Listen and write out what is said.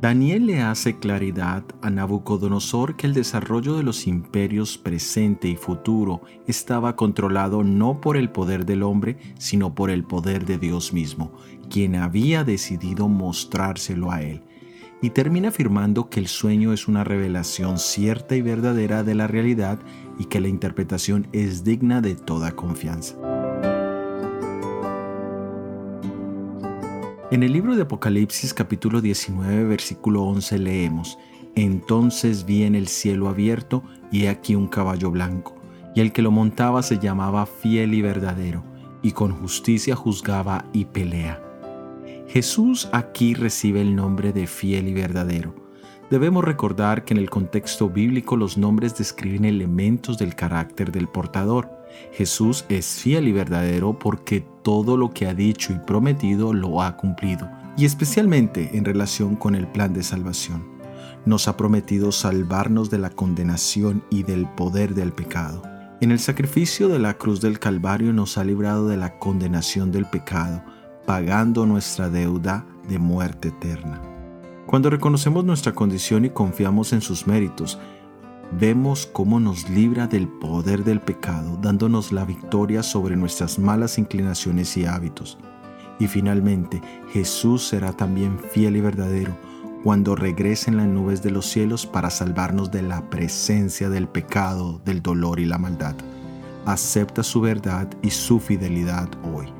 Daniel le hace claridad a Nabucodonosor que el desarrollo de los imperios presente y futuro estaba controlado no por el poder del hombre, sino por el poder de Dios mismo, quien había decidido mostrárselo a él. Y termina afirmando que el sueño es una revelación cierta y verdadera de la realidad y que la interpretación es digna de toda confianza. En el libro de Apocalipsis capítulo 19 versículo 11 leemos, Entonces vi en el cielo abierto y he aquí un caballo blanco, y el que lo montaba se llamaba fiel y verdadero, y con justicia juzgaba y pelea. Jesús aquí recibe el nombre de fiel y verdadero. Debemos recordar que en el contexto bíblico los nombres describen elementos del carácter del portador. Jesús es fiel y verdadero porque todo lo que ha dicho y prometido lo ha cumplido, y especialmente en relación con el plan de salvación. Nos ha prometido salvarnos de la condenación y del poder del pecado. En el sacrificio de la cruz del Calvario nos ha librado de la condenación del pecado, pagando nuestra deuda de muerte eterna. Cuando reconocemos nuestra condición y confiamos en sus méritos, vemos cómo nos libra del poder del pecado, dándonos la victoria sobre nuestras malas inclinaciones y hábitos. Y finalmente, Jesús será también fiel y verdadero cuando regrese en las nubes de los cielos para salvarnos de la presencia del pecado, del dolor y la maldad. Acepta su verdad y su fidelidad hoy.